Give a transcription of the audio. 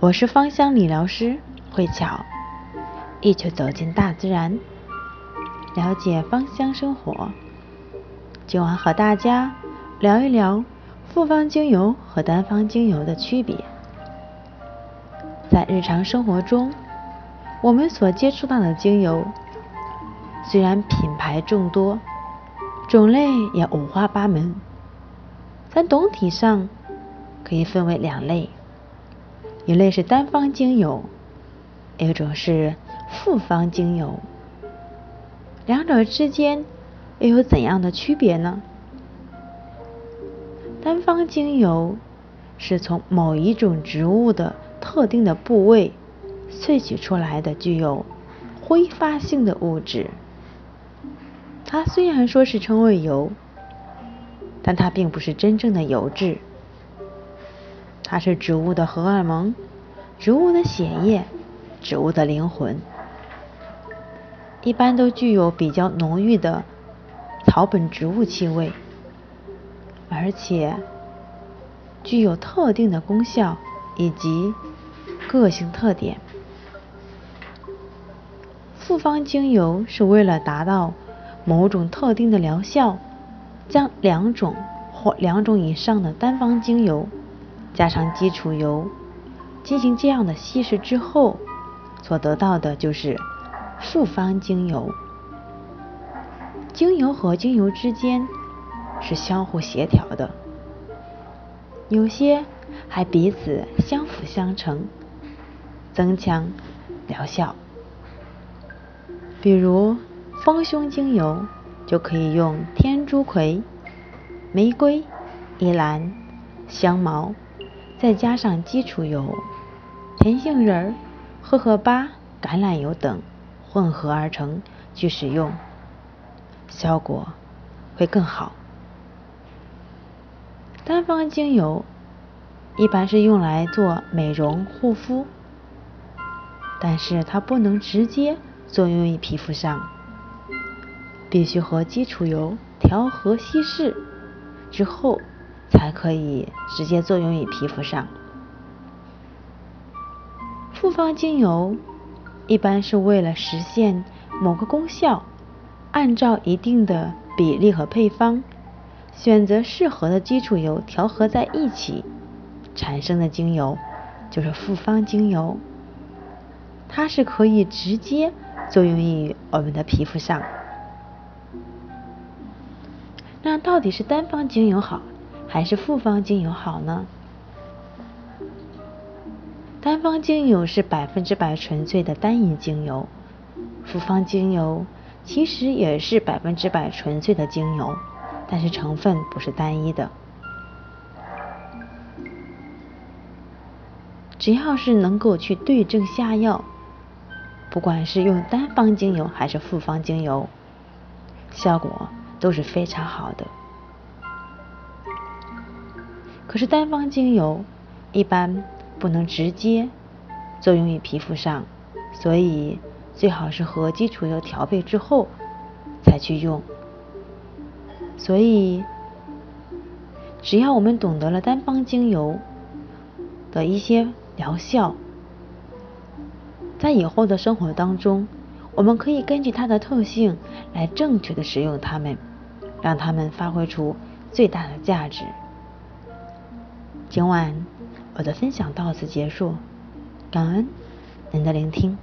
我是芳香理疗师慧巧，一起走进大自然，了解芳香生活。今晚和大家聊一聊复方精油和单方精油的区别。在日常生活中，我们所接触到的精油，虽然品牌众多，种类也五花八门，但总体上可以分为两类。一类是单方精油，一种是复方精油，两者之间又有怎样的区别呢？单方精油是从某一种植物的特定的部位萃取出来的，具有挥发性的物质。它虽然说是称为油，但它并不是真正的油质。它是植物的荷尔蒙，植物的血液，植物的灵魂，一般都具有比较浓郁的草本植物气味，而且具有特定的功效以及个性特点。复方精油是为了达到某种特定的疗效，将两种或两种以上的单方精油。加上基础油进行这样的稀释之后，所得到的就是复方精油。精油和精油之间是相互协调的，有些还彼此相辅相成，增强疗效。比如丰胸精油就可以用天竺葵、玫瑰、依兰、香茅。再加上基础油、甜杏仁、荷荷巴、橄榄油等混合而成去使用，效果会更好。单方精油一般是用来做美容护肤，但是它不能直接作用于皮肤上，必须和基础油调和稀释之后。才可以直接作用于皮肤上。复方精油一般是为了实现某个功效，按照一定的比例和配方，选择适合的基础油调和在一起产生的精油，就是复方精油。它是可以直接作用于我们的皮肤上。那到底是单方精油好？还是复方精油好呢？单方精油是百分之百纯粹的单一精油，复方精油其实也是百分之百纯粹的精油，但是成分不是单一的。只要是能够去对症下药，不管是用单方精油还是复方精油，效果都是非常好的。可是单方精油一般不能直接作用于皮肤上，所以最好是和基础油调配之后才去用。所以只要我们懂得了单方精油的一些疗效，在以后的生活当中，我们可以根据它的特性来正确的使用它们，让它们发挥出最大的价值。今晚我的分享到此结束，感恩您的聆听。